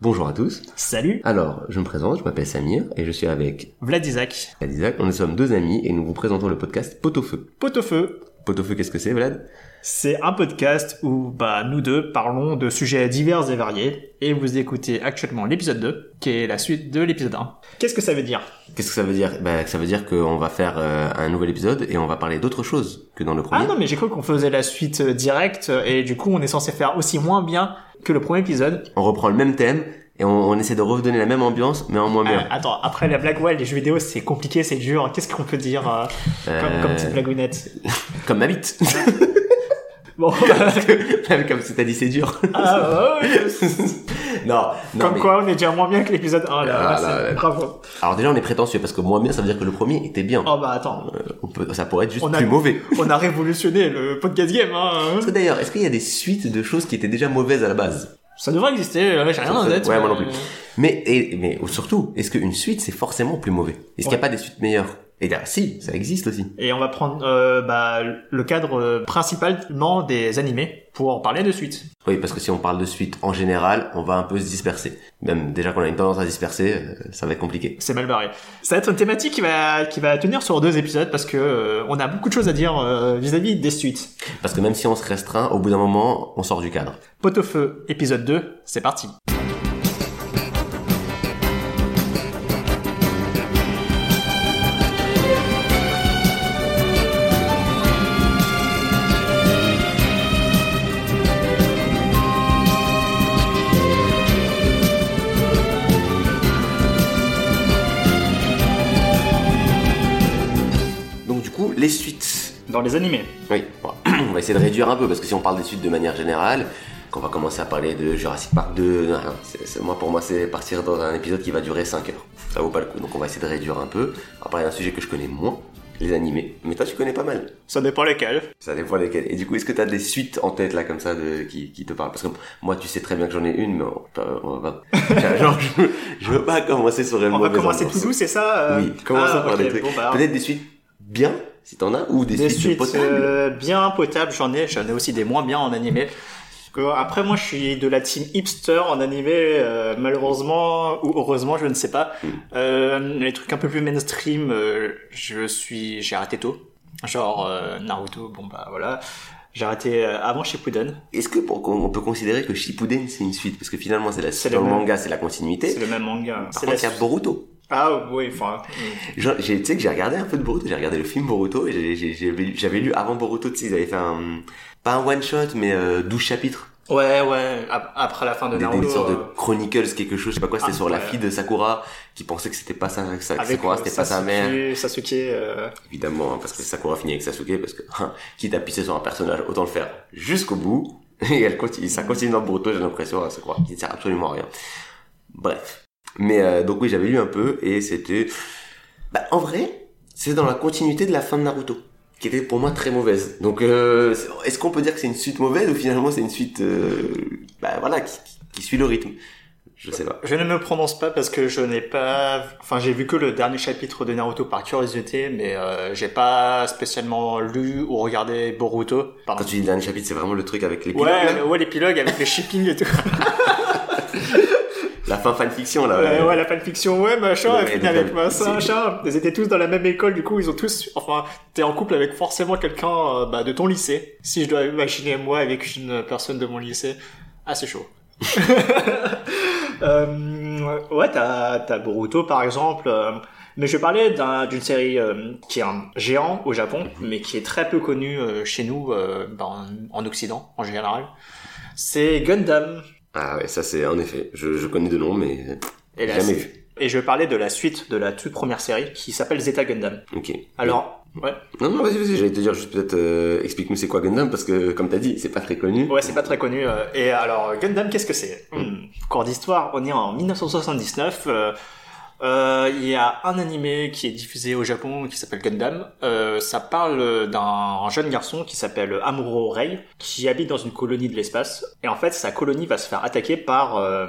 Bonjour à tous. Salut, Alors, je me présente, je m'appelle Samir et je suis avec Vlad Isaac. Vlad Isaac. Nous sommes deux amis et nous vous présentons le podcast Pot au feu. Pot au feu. Pot au feu, qu'est-ce que c'est, Vlad? C'est un podcast où bah, nous deux parlons de sujets divers et variés et vous écoutez actuellement l'épisode 2 qui est la suite de l'épisode 1. Qu'est-ce que ça veut dire? Qu'est-ce que ça veut dire? Bah, Ça veut dire qu'on va faire euh, un nouvel épisode et on va parler d'autre chose que dans le premier. Ah non mais j'ai cru qu'on faisait la suite euh, directe et du coup on est censé faire aussi moins bien que le premier épisode. On reprend le même thème et on, on essaie de redonner la même ambiance mais en moins Euh, bien. attends, après la blague ouais, les jeux vidéo c'est compliqué, c'est dur. Qu'est-ce qu'on peut dire euh, comme, Euh, comme petite blagounette? Comme ma bite. Bon, comme si t'as dit c'est dur. ah, ouais, non, non comme mais- quoi on est déjà moins bien que l'épisode 1 là. Ah, là, là. Bravo. Alors déjà on est prétentieux parce que moins bien ça veut dire que le premier était bien. Oh bah attends, Euh, on peut, ça pourrait être juste On a- plus mauvais. on a révolutionné le podcast game hein. Parce que d'ailleurs, est-ce qu'il y a des suites de choses qui étaient déjà mauvaises à la base? Ça devrait exister, là, j'ai rien en tête. Ouais, moi non plus. Mais, et, mais surtout, est-ce qu'une suite c'est forcément plus mauvais? Est-ce qu'il n'y a pas des suites meilleures? Et là, si, ça existe aussi. Et on va prendre euh, bah, le cadre euh, principalement des animés pour parler de suite. Oui, parce que si on parle de suite en général, on va un peu se disperser. Même déjà qu'on a une tendance à se disperser, euh, ça va être compliqué. C'est mal barré. Ça va être une thématique qui va, qui va tenir sur deux épisodes parce que euh, on a beaucoup de choses à dire euh, vis-à-vis des suites. Parce que même si on se restreint, au bout d'un moment, on sort du cadre. Pot au feu, épisode 2, c'est parti. Dans les animés. Oui, bon, on va essayer de réduire un peu, parce que si on parle des suites de manière générale, qu'on va commencer à parler de Jurassic Park 2, non, non, c'est- c'est- moi pour moi c'est partir dans un épisode qui va durer 5 heures. Ça vaut pas le coup, donc on va essayer de réduire un peu. On va parler d'un sujet que je connais moins, les animés. Mais toi tu connais pas mal. Ça dépend lesquels. Ça dépend lesquels. Et du coup, est-ce que t'as des suites en tête là comme ça de qui, qui te parlent? Parce que moi, tu sais très bien que j'en ai une, mais on, on va pas. Genre, je, veux- je veux pas commencer sur une On va commencer tout doux, c'est ça euh? Oui, commençons Ah, par des trucs. bon, bah, Peut-être des suites bien, si t'en as, ou des, Des suites, suites potables. euh, bien potables, j'en ai, j'en ai aussi des moins bien en animé. Après, moi, je suis de la team hipster en animé, euh, malheureusement ou heureusement, je ne sais pas. Mm. Euh, les trucs un peu plus mainstream, euh, je suis, j'ai arrêté tôt. Genre euh, Naruto, bon bah voilà. J'ai arrêté euh, avant Shippuden. Est-ce que pour, on peut considérer que Shippuden c'est une suite? Parce que finalement, c'est la C'est dans le manga, c'est la continuité. C'est le même manga. Par contre, il y a Boruto. Ah oui, enfin. Tu sais que j'ai regardé un peu de Boruto, j'ai regardé le film Boruto et j'avais lu- avant Boruto, tu sais, ils avaient fait un, pas un one shot, mais euh, 12 chapitres. Ouais, ouais. ap- Après la fin de des, Naruto. des sortes de euh, Chronicles quelque chose, je sais pas quoi, c'était Ah, sur la fille de Sakura qui pensait que c'était pas sa, sa avec Sakura, euh, c'était pas sa mère. Sasuke. euh, Évidemment, hein, parce que Sakura finit avec Sasuke, parce que hein, quitte à pisser sur un personnage, autant le faire jusqu'au bout. Et elle continue, ça continue dans Boruto, j'ai l'impression, à Sakura, qui ne sert absolument à rien. Bref. Mais euh, donc oui, j'avais lu un peu et c'était, bah en vrai, c'est dans la continuité de la fin de Naruto, qui était pour moi très mauvaise. Donc euh, est-ce qu'on peut dire que c'est une suite mauvaise ou finalement c'est une suite, euh, bah voilà, qui, qui- qui suit le rythme? Je sais pas. Je ne me prononce pas parce que je n'ai pas, enfin j'ai vu que le dernier chapitre de Naruto par curiosité, mais euh, j'ai pas spécialement lu ou regardé Boruto. Pardon. Quand tu dis le dernier chapitre, c'est vraiment le truc avec les pilotes, Ouais, ouais l'épilogue avec les shipping et tout. La fin fanfiction là. Ouais, ouais, la fanfiction, ouais, machin, elle finit avec machin, machin. Ils étaient tous dans la même école, du coup, ils ont tous, enfin, t'es en couple avec forcément quelqu'un euh, bah, de ton lycée. Si je dois imaginer moi avec une personne de mon lycée, ah, c'est chaud. euh, ouais, t'as, t'as Boruto, par exemple. euh, mais je parlais d'un- d'une série euh, qui est un géant au Japon, mais qui est très peu connue euh, chez nous, euh, bah, en, en Occident, en général. C'est Gundam. Ah ouais, ça c'est en effet. Je, je connais de nom, mais Et la- jamais vu. Et je parlais de la suite de la toute première série qui s'appelle Zeta Gundam. Ok. Alors, ouais, Non, non, vas-y, vas-y. J'allais te dire juste peut-être euh, explique-nous c'est quoi Gundam parce que comme t'as dit, c'est pas très connu. ouais, c'est pas très connu. euh, Et alors, Gundam, qu'est-ce que c'est? Hmm, Cours d'histoire, on est en 1979. euh, euh, Il y a un animé qui est diffusé au Japon qui s'appelle Gundam. Euh, ça parle d'un jeune garçon qui s'appelle Amuro Rei, qui habite dans une colonie de l'espace. Et en fait, sa colonie va se faire attaquer par euh,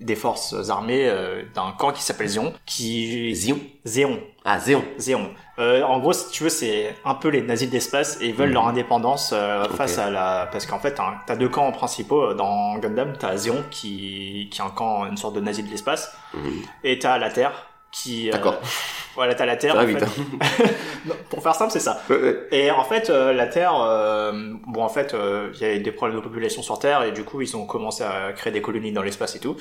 des forces armées euh, d'un camp qui s'appelle Zion, qui Zion. Zéon, Ah Zéon. Zéon, Euh, en gros, si tu veux, c'est un peu les nazis de l'espace et ils veulent Mhm. leur indépendance euh, face à la... Parce qu'en fait, t'as t'as deux camps principaux euh, dans Gundam. T'as Zéon qui, qui est un camp, une sorte de nazi de l'espace. Mhm. Et t'as la Terre qui... euh, D'accord. Voilà, t'as la Terre. Va en vite. fait. hein. Non, Pour faire simple, c'est ça. Ouais, ouais. Et en fait, euh, la Terre, euh, bon, en fait, euh, il y a des problèmes de population sur Terre et du coup, ils ont commencé à créer des colonies dans l'espace et tout.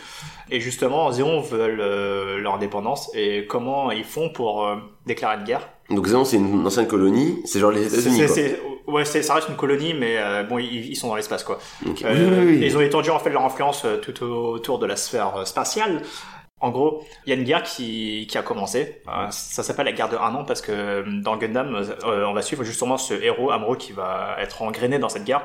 Et justement, Zéon veulent euh, leur indépendance et comment ils font pour euh, déclarer une guerre Donc Zéon, c'est une ancienne colonie, c'est genre les États-Unis. Ouais, c'est- ça reste une colonie, mais euh, bon, ils, ils sont dans l'espace, quoi. Ok. Euh, Oui, oui, oui. Ils ont étendu en fait leur influence euh, tout au- autour de la sphère euh, spatiale. En gros, il y a une guerre qui, qui a commencé. Euh, ça s'appelle la guerre de un an parce que euh, dans Gundam, euh, on va suivre justement ce héros Amuro qui va être engrainé dans cette guerre.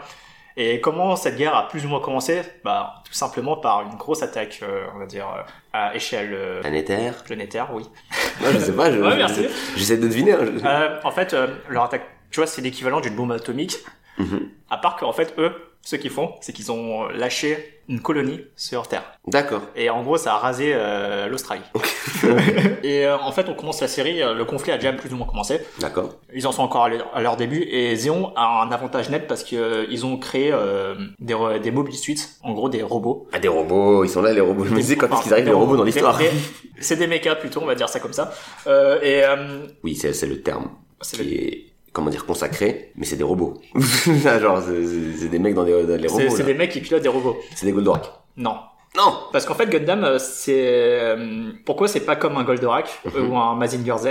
Et comment cette guerre a plus ou moins commencé? Bah, tout simplement par une grosse attaque, euh, on va dire, euh, à échelle euh, Planétaire. planétaire, oui. Ouais, je sais pas, je, Ouais, merci. j'essaie de deviner. hein, je- Euh, en fait, euh, leur attaque, tu vois, c'est l'équivalent d'une bombe atomique. Mhm. À part qu'en fait, eux, ce qu'ils font, c'est qu'ils ont lâché une colonie sur Terre. D'accord. Et en gros, ça a rasé euh, l'Australie. et euh, en fait, on commence la série, euh, le conflit a déjà plus ou moins commencé. D'accord. Ils en sont encore à leur, à leur début. Et Zéon a un avantage net parce que euh, ils ont créé euh, des, des mobile suites, en gros des robots. Ah, des robots, ils sont là, les robots. Je me disais quand est-ce qu'ils arrivent, les robots dans l'histoire. C'est des mechas plutôt, on va dire ça comme ça. Euh, et euh, Oui, c'est le terme c'est qui est, comment dire, consacré, mais c'est des robots. Genre, c'est- des mecs dans, des, dans les robots. c'est des mecs qui pilotent des robots. C'est des Goldorak. Non, Non Parce qu'en fait, Gundam, euh, c'est euh, pourquoi c'est pas comme un Goldorak euh, Mhm. ou un Mazinger Z?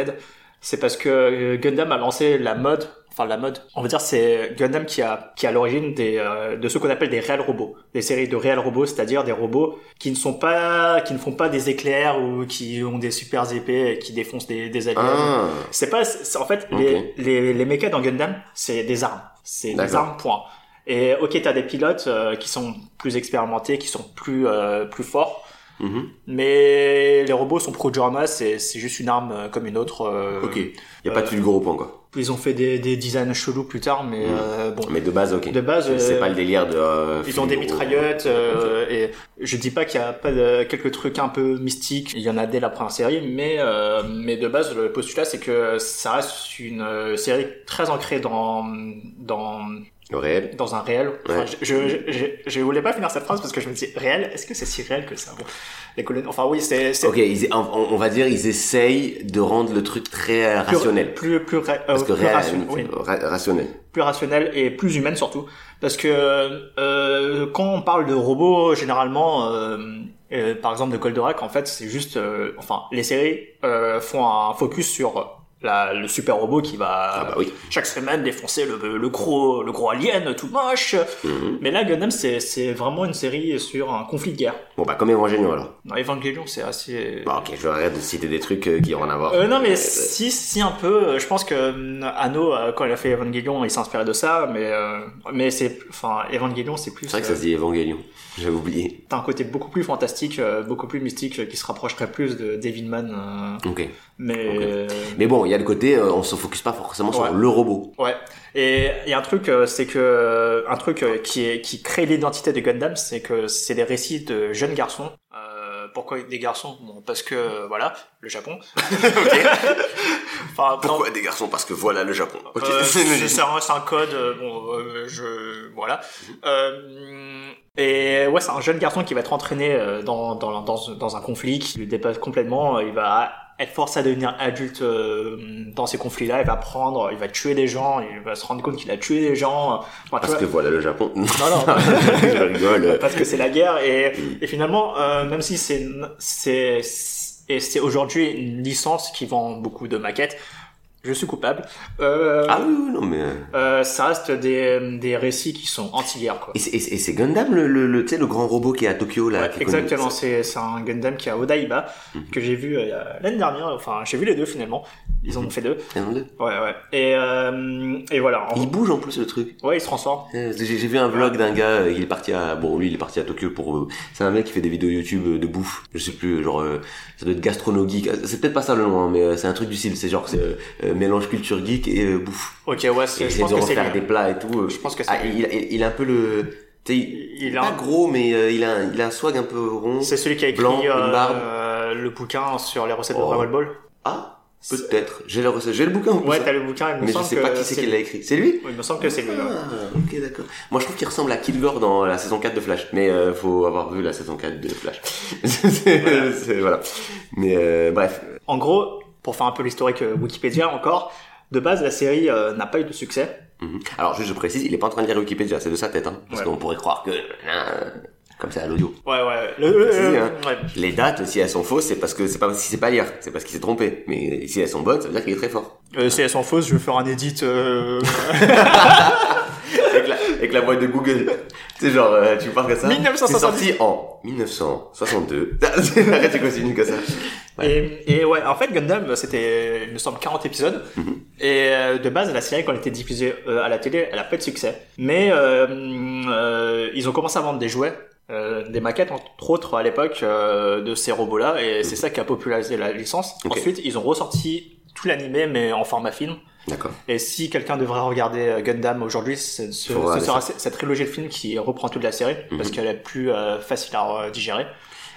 C'est parce que euh, Gundam a lancé la mode, enfin la mode. On va dire c'est Gundam qui a qui a l'origine des euh, de ce qu'on appelle des réels robots, des séries de réels robots, c'est-à-dire des robots qui ne sont pas qui ne font pas des éclairs ou qui ont des super épées et qui défoncent des des aliens. Ah, C'est pas, c'est- en fait, les, les, les mechas dans Gundam, c'est des armes. C'est des armes, point. Et ok, t'as des pilotes euh, qui sont plus expérimentés, qui sont plus, euh, plus forts, mhm. mais les robots sont pro Jorma, c'est, c'est juste une arme euh, comme une autre. euh, ok. Y a pas de fulguro point, quoi. Ils ont fait des, des designs chelous plus tard, mais Mhm. euh, bon. Mais de base, ok. De base, C'est- euh, pas le délire de. euh, Ils ont des mitraillettes euh, et je dis pas qu'il y a pas de, quelques trucs un peu mystiques. Il y en a dès la première série, mais euh, mais de base le postulat c'est que ça reste une série très ancrée dans dans Le réel. dans un réel. Enfin, Ouais. je, je, je, je voulais pas finir cette phrase parce que je me dis réel. Est-ce que c'est si réel que ça bon, Les colonies. Enfin oui, c'est Ok, ils, on, on va dire, ils essayent de rendre le truc très euh, plus- rationnel. Plus plus, euh, Parce que plus réel, rationnel. oui. ra- rationnel. plus rationnelle et plus humaine surtout parce que euh, quand on parle de robots généralement euh, euh, par exemple de Goldorak en fait c'est juste euh, enfin les séries euh, font un focus sur la, le super robot qui va Ah bah oui. chaque semaine défoncer le, le gros le gros alien tout moche Mhm. mais là Gundam c'est vraiment une série sur un conflit de guerre Bon bah comme Evangelion alors. dans Evangelion c'est assez Bah ok, je vais arrêter de citer des trucs euh, qui ont rien à voir. euh, non mais si si un peu euh, je pense que euh, Anno euh, quand il a fait Evangelion il s'est inspiré de ça mais euh, mais c'est enfin Evangelion c'est plus C'est vrai que ça euh, se dit Evangelion. J'avais oublié. t'as un côté beaucoup plus fantastique euh, beaucoup plus mystique euh, qui se rapprocherait plus de Devilman euh, Ok. mais Ok. euh, Mais bon, il y a le côté, euh, on se focus pas forcément sur le robot. ouais et il y a un truc euh, c'est que un truc euh, qui est qui crée l'identité de Gundam c'est que c'est des récits de jeunes garçons euh, pourquoi des garçons? Bon parce que voilà le Japon enfin non, Pourquoi des garçons? Parce que voilà le Japon. Ok. Euh, c'est un, code, bon, je voilà. Euh, et ouais, c'est un jeune garçon qui va être entraîné dans dans dans, dans un conflit qui le dépasse complètement. Il va être forcé à devenir adulte euh, dans ces conflits-là. Il va prendre, il va tuer des gens. Il va se rendre compte qu'il a tué des gens. Enfin, tu Parce vois, que voilà le Japon. non, non. je rigole. parce que c'est la guerre et, et finalement euh, même si c'est c'est et c'est aujourd'hui une licence qui vend beaucoup de maquettes je suis coupable euh, Ah oui, oui, non mais. euh, euh, ça reste des, des récits qui sont anti-guerre quoi Et c'est- Gundam le, le, le, tu sais, le grand robot qui est à Tokyo là. Ouais, exactement, c'est c'est un Gundam qui est à Odaiba Mhm. que j'ai vu euh, l'année dernière. Enfin, j'ai vu les deux finalement. Ils en ont fait deux. Il y en a deux. Ouais, ouais. Et euh, et voilà. En- Il bouge en plus le truc. Ouais, il se transforme. Euh, J'ai vu un vlog d'un gars, euh, il est parti à, bon lui il est parti à Tokyo pour, euh, c'est un mec qui fait des vidéos YouTube de bouffe, je sais plus, genre, ça doit être gastronogeek, Euh, c'est peut-être pas ça le nom, hein, mais c'est un truc du style, c'est genre, c'est euh, mélange culture geek et euh, bouffe. Ok, ouais. C'est- Je pense de que c'est des plats et tout. Je pense que c'est Ah, il, il, il a un peu le, tu sais, il, a pas un- gros, mais euh, il a, un- il a un swag un peu rond. C'est celui qui a écrit Blanc, euh, euh, le bouquin sur les recettes de Oh. Dragon Ball. Ah, Peut-être. J'ai le, j'ai le bouquin ou Ouais, ça t'as le bouquin, il me Mais je sais que pas qui c'est qui l'a écrit. C'est lui Oui, il me semble que c'est lui. ouais. Ah, ok, d'accord. Moi, je trouve qu'il ressemble à Kilgore dans la saison 4 de Flash. Mais euh, faut avoir vu la saison 4 de Flash. Voilà. voilà. Mais euh, bref. En gros, pour faire un peu l'historique euh, Wikipédia encore, de base, la série euh, n'a pas eu de succès. Mhm. Alors, juste, je précise, il est pas en train de lire Wikipédia, c'est de sa tête. Hein, parce Ouais. qu'on pourrait croire que... comme c'est à l'audio. Ouais, ouais. Le, le- Si, hein. ouais. Les dates, si elles sont fausses, c'est parce que c'est pas qu'il sait pas lire, c'est parce qu'il s'est trompé. Mais si elles sont bonnes, ça veut dire qu'il est très fort. Euh, si elles sont fausses, je vais faire un edit. euh, avec, la, avec la boîte de Google. Tu sais, genre, euh, tu parles comme ça? 1970. C'est sorti en 1962. Arrête, tu continues comme ça. Ouais. Et, et ouais, en fait, Gundam, c'était, il me semble, 40 épisodes. Mhm. Et euh, de base, la série, quand elle était diffusée euh, à la télé, elle a pas eu de succès. Mais euh, euh, ils ont commencé à vendre des jouets, euh, des maquettes, entre autres, à l'époque, euh, de ces robots-là. Et c'est ça qui a popularisé la licence. Ensuite, ils ont ressorti tout l'animé, mais en format film. D'accord. Et si quelqu'un devrait regarder euh, Gundam aujourd'hui, ce, ce- sera cette trilogie de films qui reprend toute la série, parce Mhm. qu'elle est plus euh, facile à digérer.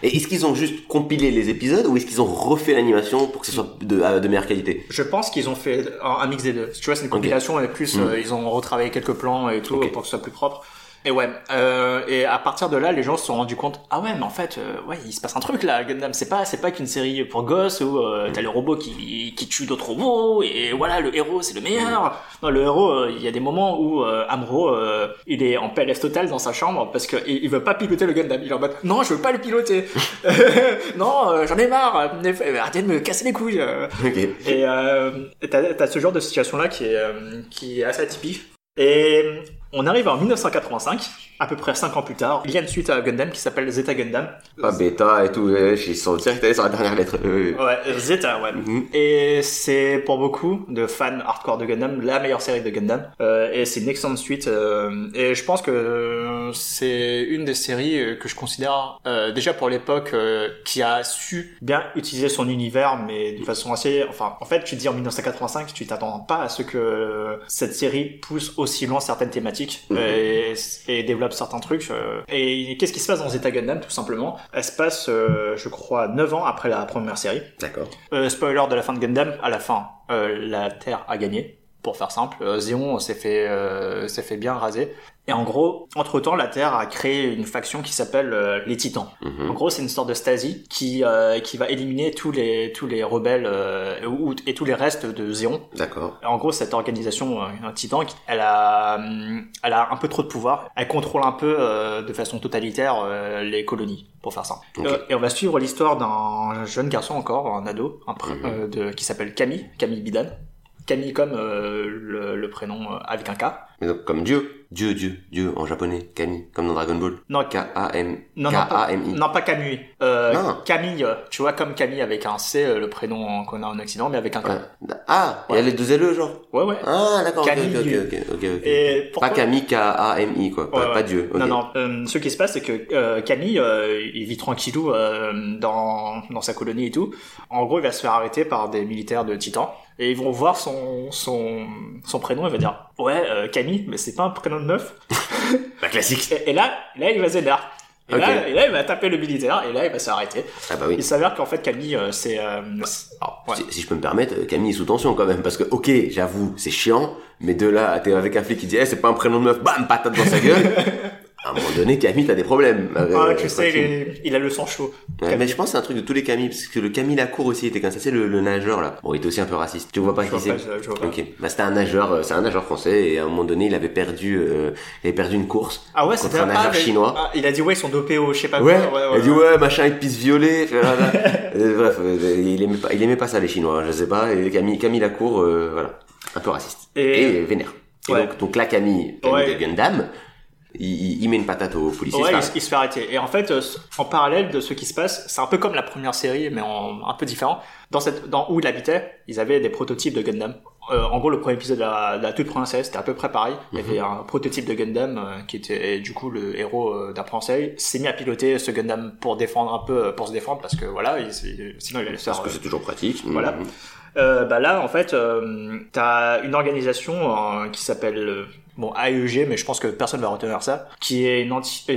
Et est-ce qu'ils ont juste compilé les épisodes ou est-ce qu'ils ont refait l'animation pour que ce soit de, meilleure qualité? Je pense qu'ils ont fait un, un mix des deux. Tu vois, c'est une compilation et plus Mm. ils ont retravaillé quelques plans et tout pour que ce soit plus propre. Et ouais, euh, et à partir de là, les gens se sont rendus compte, ah ouais, mais en fait, euh, ouais, il se passe un truc là, Gundam. C'est pas, c'est pas qu'une série pour gosses où euh, t'as le robot qui, qui tue d'autres robots et voilà, le héros c'est le meilleur. Non, le héros, il y a des moments où euh, il est en PLS total dans sa chambre parce que il, il veut pas piloter le Gundam. Il est en mode, non, je veux pas le piloter. non, j'en ai marre. Arrêtez de me casser les couilles. euh. Ok. Et t'as as ce genre de situation-là qui est, qui est assez atypique. Et on arrive en 1985, à peu près 5 ans plus tard. Il y a une suite à Gundam qui s'appelle Zeta Gundam. Pas bêta et tout, ils sont direct allés sur la dernière lettre. Euh, Ouais, Zeta, ouais. mhm. Et c'est pour beaucoup de fans hardcore de Gundam la meilleure série de Gundam. Euh, et c'est une excellente suite. euh, et je pense que euh, c'est une des séries euh, que je considère euh, déjà pour l'époque euh, qui a su bien utiliser son univers, mais de façon assez. Enfin, en fait, tu te dis en 1985, tu t'attends pas à ce que cette série pousse aussi loin certaines thématiques Mhm. et, et développe certains trucs. euh. Et qu'est-ce qui se passe dans Zeta Gundam, tout simplement? Elle se passe, euh, je crois, 9 ans après la première série. D'accord. Euh, spoiler de la fin de Gundam, à la fin, euh, la Terre a gagné, pour faire simple. Euh, Zéon s'est fait, euh, s'est fait bien raser. Et en gros, entre-temps, la Terre a créé une faction qui s'appelle euh, les Titans. En Mhm. gros, c'est une sorte de Stasi qui, euh, qui va éliminer tous les, tous les rebelles euh, ou- et tous les restes de Zéon. D'accord. En gros, cette organisation, euh, un titan, elle a, elle a un peu trop de pouvoir. Elle contrôle un peu, euh, de façon totalitaire, euh, les colonies, pour faire ça. Euh, et on va suivre l'histoire d'un jeune garçon encore, un ado, un Mhm. euh, de, qui s'appelle Camille, Camille Bidan. Camille comme euh, le, le prénom euh, avec un K. Mais donc, comme Dieu. Dieu, Dieu, Dieu, en japonais. Kami, comme dans Dragon Ball. Non, K-A-M. non, non, pas, K-A-M-I. non, pas Camille. Euh, Non. Camille, tu vois, comme Camille avec un C, euh, le prénom qu'on a en Occident, mais avec un K. Ah, il y a les deux LE, genre. Ouais, ouais. Ah, d'accord, ok, Camille, ok, ok, ok, ok. ok. Et Pas Camille, K-A-M-I, quoi. Pas, Dieu. Non, non. euh, ce qui se passe, c'est que euh, Camille, il vit tranquillou dans, dans sa colonie et tout. En gros, il va se faire arrêter par des militaires de Titan. Et ils vont voir son, son, son prénom, il va dire « Ouais, euh, Camille, mais c'est pas un prénom de meuf La classique. et, et là, là, il va s'énerver. Et, là, et là, il va taper le militaire, et là, il va s'arrêter. Ah bah oui. Il s'avère qu'en fait, Camille, euh, c'est... euh, ouais. Si je peux me permettre, euh, Camille est sous tension quand même, parce que, ok, j'avoue, c'est chiant, mais de là, t'es avec un flic qui dit, eh, c'est pas un prénom de meuf, bam, patate dans sa gueule. à un moment donné, Camille, t'as des problèmes. Ah, Euh, tu sais, est- il a le sang chaud. Ouais, mais je pense que c'est un truc de tous les Camille, parce que le Camille Lacour aussi était comme ça, c'est le, le nageur là. Bon, il était aussi un peu raciste. Tu vois pas Je qui c'est. Ok, bah c'était un nageur, euh, c'est un nageur français et à un moment donné, il avait perdu, euh, il avait perdu une course. Ah ouais, c'était un nageur mais- chinois. ah, il a dit, ouais, ils sont dopés au je sais pas Ouais, quoi. il a dit ouais, machin, il pisse violet. Bref, euh, il aimait pas, il aimait pas ça les Chinois, je sais pas. Et Camille, Camille Lacour, euh, voilà, un peu raciste Et- et, vénère. Et Ouais. donc, donc là, Camille, Camille Ouais. de Gundam, il, il- met une patate au policier. Ouais, il, il se fait arrêter. Et en fait, euh, en parallèle de ce qui se passe, c'est un peu comme la première série, mais en, un peu différent. Dans cette, dans où il habitait, ils avaient des prototypes de Gundam. Euh, en gros, le premier épisode de la, de la toute première série, c'était à peu près pareil. Il y avait un prototype de Gundam euh, qui était et du coup le héros euh, première série. S'est mis à piloter ce Gundam pour défendre un peu, euh, pour se défendre parce que voilà, il, sinon il allait se faire. Parce que euh, c'est toujours pratique. Voilà. Mhm. Bah là, en fait, euh, t'as une organisation euh, qui s'appelle euh, bon AEG, mais je pense que personne va retenir ça, qui est une,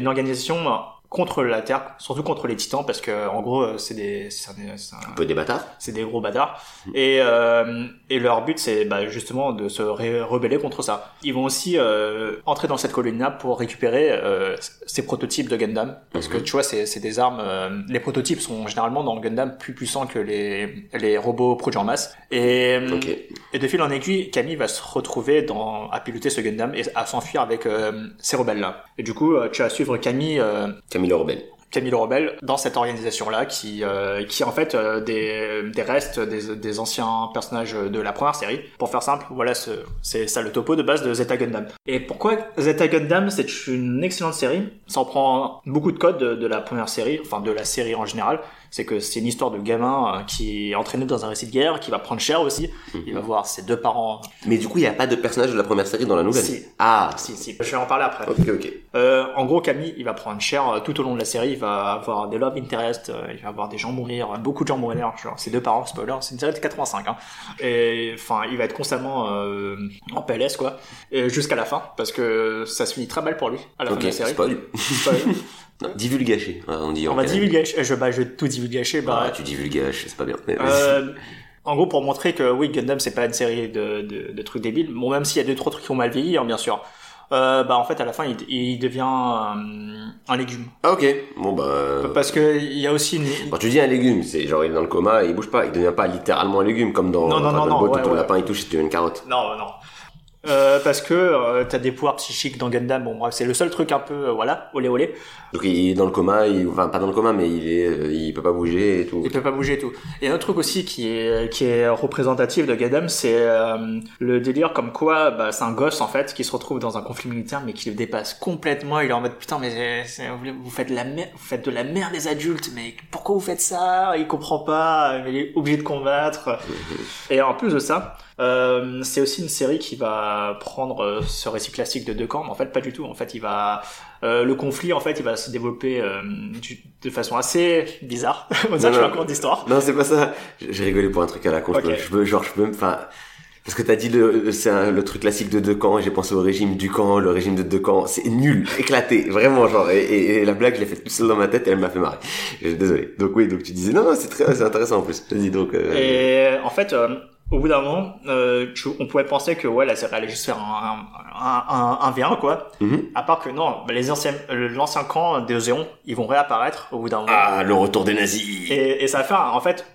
organisation euh, contre la Terre, surtout contre les Titans, parce que en gros, euh, c'est des, c'est un- c'est un- Un peu des bâtards. c'est des gros bâtards. Et, euh, et leur but, c'est bah, justement de se ré- rebeller contre ça. Ils vont aussi euh, entrer dans cette colline-là pour récupérer euh, ces prototypes de Gundam. Parce que Mhm. tu vois, c'est c'est des armes... euh, les prototypes sont généralement dans le Gundam plus puissants que les, les robots produits en masse. Et, Ok. et de fil en aiguille, Camille va se retrouver dans, à piloter ce Gundam et à s'enfuir avec euh, ces rebelles-là. Et du coup, euh, tu vas suivre Camille... euh, Camille le rebelle. Camille le Rebelle dans cette organisation-là qui euh, qui en fait euh, des, des restes des, des anciens personnages de la première série. Pour faire simple, voilà, ce- c'est ça le topo de base de Zeta Gundam. Et pourquoi Zeta Gundam c'est une excellente série Ça en prend beaucoup de codes de, de la première série, enfin de la série en général. C'est que c'est une histoire de gamin euh, qui est entraîné dans un récit de guerre, qui va prendre cher aussi. Il va voir ses deux parents. Mais du coup, il n'y a pas de personnage de la première série dans la nouvelle. Si. Ah. Si, si, je vais en parler après. Ok, ok. Euh, en gros, Camille, il va prendre cher euh, tout au long de la série. Il va avoir des love interest, euh, il va avoir des gens mourir, beaucoup de gens mourir. Genre, ses deux parents, spoiler, c'est une série de 85. Hein. Et enfin, il va être constamment euh, en PLS quoi, jusqu'à la fin, parce que ça se finit très mal pour lui à la fin de la série. spoil. Spoil. Non, divulgacher, ouais, on dit On en va divulgacher. Je, bah, je vais tout divulgacher. Bah, Ah, tu divulgaches, c'est pas bien. Euh, en gros, pour montrer que oui, Gundam c'est pas une série de, de, de trucs débiles. Bon, même s'il y a deux trois trucs qui ont mal vieilli, hein, bien sûr. Euh, bah en fait à la fin il, il devient euh, un légume Ah, ok. Bon, bah. parce que il y a aussi une Quand tu dis un légume, c'est genre il est dans le coma et il bouge pas, il devient pas littéralement un légume comme dans Non, non, Dragon non, Ball, ouais, ton ouais. lapin il touche et tu une carotte. non non euh, parce que euh, t'as des pouvoirs psychiques dans Gundam. Bon bref c'est le seul truc un peu euh, voilà olé olé. Donc il est dans le coma, il... enfin pas dans le coma, mais il est, euh, il peut pas bouger et tout. il peut pas bouger et tout. Et un autre truc aussi qui est qui est représentatif de Gundam c'est le délire comme quoi bah, c'est un gosse en fait qui se retrouve dans un conflit militaire mais qui le dépasse complètement. Il est en mode putain mais c'est- c'est- vous vous faites de la merde vous faites de la merde des adultes mais pourquoi vous faites ça? Il comprend pas mais il est obligé de combattre. Et en plus de ça euh, c'est aussi une série qui va prendre euh, ce récit classique de deux camps mais en fait pas du tout en fait il va euh, le conflit en fait il va se développer euh, du- de façon assez bizarre on dirait que je un cours d'histoire Non, c'est pas ça. J'ai rigolé pour un truc à la con. Je Ok. peux- Je peux, genre, je peux enfin, parce que t'as dit le, c'est le truc classique de deux camps. et J'ai pensé au régime du camp, le régime de deux camps. C'est nul, éclaté, vraiment, genre. Et, et- et la blague, je l'ai faite tout seul dans ma tête et elle m'a fait marrer. Je- Désolé. Donc oui, donc tu disais non, non, c'est très, c'est intéressant en plus. Vas-y donc. euh, Et en fait, euh, au bout d'un moment, euh, tu- on pourrait penser que ouais, la série allait juste faire un, un, un, un V1 quoi. mhm. À part que non, les anciens, l'ancien camp des Zéons, ils vont réapparaître au bout d'un moment. Ah, le retour des nazis. Et, et ça faire en fait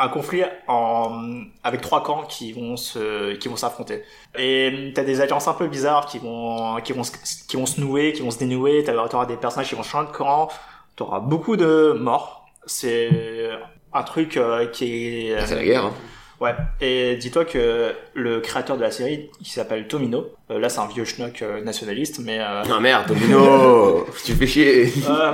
un conflit en, avec trois camps qui vont se, qui vont s'affronter. Et t'as des alliances un peu bizarres qui vont, qui vont, se, qui vont se nouer, qui vont se dénouer. T'auras t'auras des personnages qui vont changer de camp. T'auras beaucoup de morts. C'est un truc euh, qui est. Ah, c'est la guerre. Hein. Ouais, et dis-toi que le créateur de la série, qui s'appelle Tomino, euh, là c'est un vieux schnock euh, nationaliste, mais euh, Ah merde, Domino, tu fais chier. euh,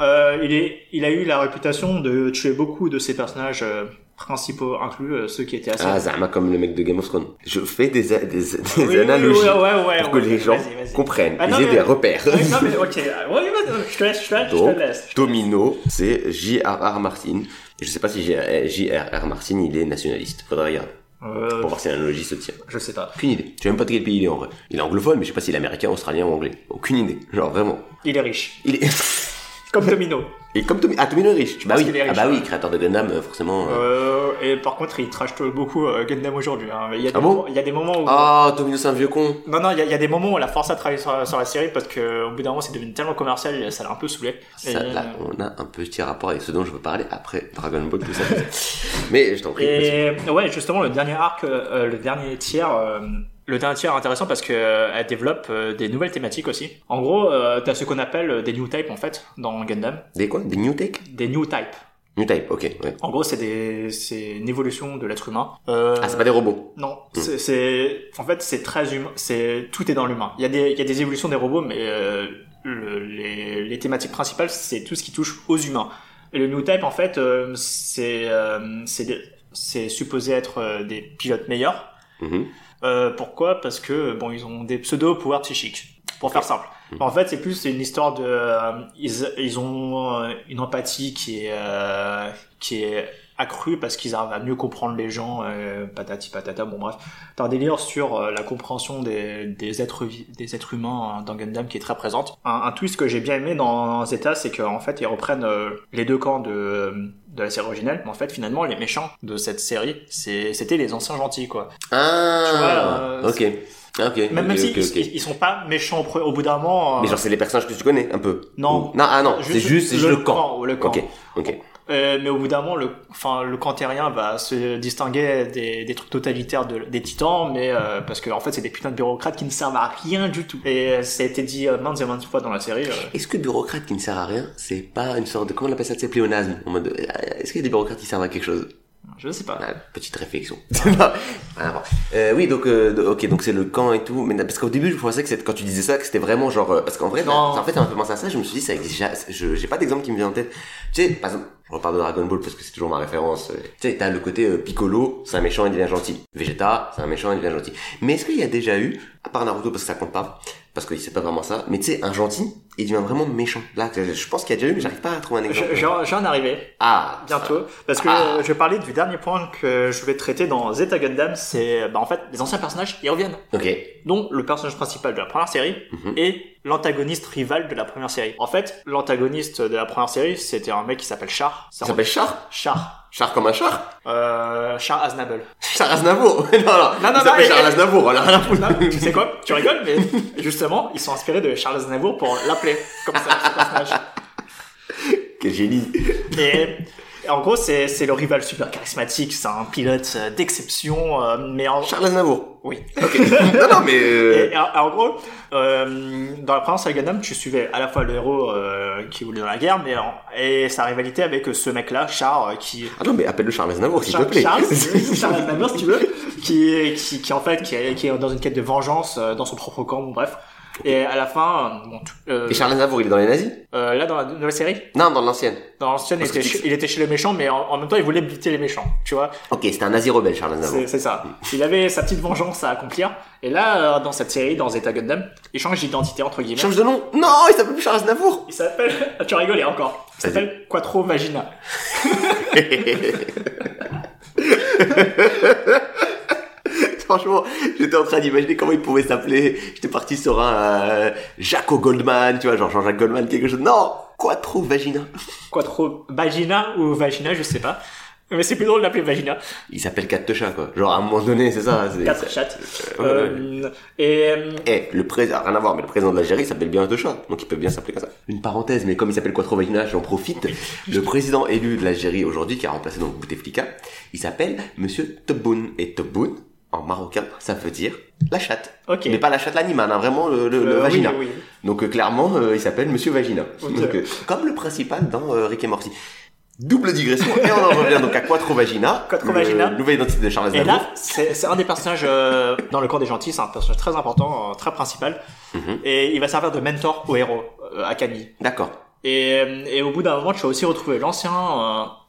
euh, il, est, il a eu la réputation de tuer beaucoup de ses personnages euh, principaux, inclus euh, ceux qui étaient assez... Ah, Zama comme le mec de Game of Thrones. Je fais des, des, des Oui, oui, analogies ouais, ouais, ouais, pour que les gens vas-y, vas-y. comprennent. Ah, Ils non, aient mais- des repères. Non mais ok, ouais, vas-y, je te laisse, je te laisse, je Donc, te laisse. Domino, c'est J.R.R. Martin. Je sais pas si J.R.R. Martin, il est nationaliste. Faudrait regarder. Euh, Pour voir si l'analogie se tient. je sais pas. Aucune idée. Je sais même pas de quel pays il est en vrai. Il est anglophone, mais je sais pas s'il est américain, australien ou anglais. Aucune idée. Genre vraiment. Il est riche. Il est... Comme Tomino. Et comme Tomino, ah, Tomino est riche. Bah oui. Ah bah oui, créateur de Gundam, euh, forcément. euh. Euh, et par contre, il trash beaucoup Gundam aujourd'hui. Hein. Il y a des Ah bon moments- il y a des moments où... Ah, Tomino c'est un vieux con. Non, non, il y, a- il y a des moments où on a forcé à travailler sur, sur la série parce que au bout d'un moment, c'est devenu tellement commercial, ça l'a un peu saoulé. Et, là, on a un petit rapport avec ce dont je veux parler après Dragon Ball, tout ça. mais je t'en prie. et ouais, justement, le dernier arc, euh, le dernier tiers, euh, le dernier tiers est intéressant parce que euh, elle développe euh, des nouvelles thématiques aussi. En gros, euh, t'as ce qu'on appelle euh, des new types en fait dans Gundam, Des quoi? Des New Tech des new types. New Type, ok. Ouais. En gros, c'est des, c'est une évolution de l'être humain. Euh, Ah, c'est pas des robots. Non, c'est, c'est, en fait, c'est très humain. C'est tout est dans l'humain. Il y a des, il y a des évolutions des robots, mais euh, le- les, les thématiques principales, c'est tout ce qui touche aux humains. Et le new type, en fait, euh, c'est, c'est, c'est supposé être des pilotes meilleurs. Mhm. Euh, pourquoi? Parce que bon, ils ont des pseudo pouvoirs psychiques. Pour faire simple. Mhm. En fait, c'est plus une histoire de, euh, ils, ils ont euh, une empathie qui est, qui est accru parce qu'ils arrivent à mieux comprendre les gens, euh, patati patata, bon bref. T'as un délire sur euh, la compréhension des, des, êtres, des êtres humains euh, dans Gundam qui est très présente. Un, un twist que j'ai bien aimé dans Zeta, c'est qu'en fait ils reprennent euh, les deux camps de, de la série originelle, mais en fait finalement les méchants de cette série, c'était les anciens gentils quoi. Ah, Tu vois, euh, ok. Ah, ok. Même, ok, même si ils, sont pas méchants au, au bout d'un moment. euh, Mais genre, c'est les personnages que tu connais, un peu. Non. Ou- Non, ah non, c'est juste, c'est juste le camp. Le camp. Ok, ok. Euh, mais au bout d'un moment, le, enfin, le camp terrien va se distinguer des, des trucs totalitaires de- des titans, mais euh, parce que en fait, c'est des putains de bureaucrates qui ne servent à rien du tout. Et euh, ça a été dit euh, maintes et maintes fois dans la série. Est-ce que bureaucrate qui ne sert à rien, c'est pas une sorte de, comment on appelle ça, c'est pléonasme? En mode, est-ce qu'il y a des bureaucrates qui servent à quelque chose? Je sais pas. Ah, petite réflexion. Voir. euh, oui, donc, euh, ok, donc c'est le camp et tout. Mais parce qu'au début, je pensais que quand tu disais ça, que c'était vraiment genre, euh, parce qu'en vrai, Non. en fait, fait penser à ça. Je me suis dit, ça existe. j'ai pas d'exemple qui me vient en tête. Tu sais, par exemple, je reparle de Dragon Ball parce que c'est toujours ma référence. euh, Tu sais, t'as le côté euh, Piccolo, c'est un méchant, il devient gentil. Vegeta, c'est un méchant, il devient gentil. Mais est-ce qu'il y a déjà eu, à part Naruto parce que ça compte pas, parce que c'est pas vraiment ça, mais tu sais, un gentil, il devient vraiment méchant. Là, je pense qu'il y a déjà eu, mais j'arrive pas à trouver un exemple. Je- J'en j'en arrivé Ah, bientôt parce que Ah. je vais parler du dernier point que je vais traiter dans Zeta Gundam c'est bah en fait les anciens personnages ils reviennent Ok. dont le personnage principal de la première série Mhm. et l'antagoniste rival de la première série. En fait, l'antagoniste de la première série, c'était un mec qui s'appelle Char. Ça s'appelle Char? Char. Char comme un char Euh, Char Aznable. Char Aznavour Non, non, Non, non, non, Charles Aznavour, voilà. Non, tu sais quoi? Tu rigoles, mais justement, ils sont inspirés de Charles Aznavour pour l'appeler comme ça, ce personnage. Quel génie et en gros, c'est c'est le rival super charismatique, c'est un pilote euh, d'exception, euh, mais en... Charles Aznavour. Oui. Ok. non, non, mais... euh, Et, en, en gros, euh, dans la première Gundam, tu suivais à la fois le héros euh, qui voulait dans la guerre, mais en- et sa rivalité avec ce mec-là, Char, euh, qui Ah non, mais appelle-le Charles Aznavour, s'il te plaît. Charles, Charles Aznavour, si tu veux, qui, qui, qui en fait, qui est, qui est dans une quête de vengeance euh, dans son propre camp, bref. Et à la fin, bon, tout- euh, Et Charles Aznavour, il est dans les nazis? euh, là dans la nouvelle série, Non, dans l'ancienne. dans l'ancienne, il, était tu- chez- il était chez les méchants, mais en, en même temps, il voulait buter les méchants, tu vois. Ok, c'était un nazi rebelle, Charles Aznavour. C'est ça. Il avait sa petite vengeance à accomplir. Et là, euh, dans cette série, dans Zeta Gundam, il change d'identité entre Il guillemets. change de nom Non, il s'appelle plus Charles Aznavour Il s'appelle. Ah, tu rigoles, encore. Il s'appelle Quattro Vagina. Franchement, j'étais en train d'imaginer comment il pouvait s'appeler. J'étais parti sur un euh, Jaco Goldman, tu vois, genre Jean-Jacques Goldman, quelque chose. Non Quattro Vagina. Quattro Vagina ou Vagina, je sais pas. Mais c'est plus drôle de l'appeler Vagina. Il s'appelle quatre chats, quoi. Genre, à un moment donné, c'est ça. c'est- Quatre c'est- chattes. Ouais. Euh, et. euh, Eh, le président, rien à voir, mais le président de l'Algérie s'appelle bien deux chats, donc il peut bien s'appeler comme ça. Une parenthèse, mais comme il s'appelle Quattro Vagina, j'en profite. Le président élu de l'Algérie aujourd'hui, qui a remplacé donc Bouteflika, il s'appelle Monsieur Tebboune. Et Tebboune, en marocain, ça veut dire la chatte. Ok. Mais pas la chatte l'animal, hein, vraiment le, le- le Euh, vagina. oui, oui. Donc euh, clairement, euh, il s'appelle Monsieur Vagina. Donc, comme le principal dans Rick et Morty. Double digression, et on en revient donc à Quattro Vagina. Quattro Vagina. Nouvelle identité de Charles Et là, c'est un des personnages dans le camp des gentils, c'est un personnage très important, très principal. Mhm. Et il va servir de mentor au héros, à Camille. D'accord. Et, et au bout d'un moment, tu vas aussi retrouver l'ancien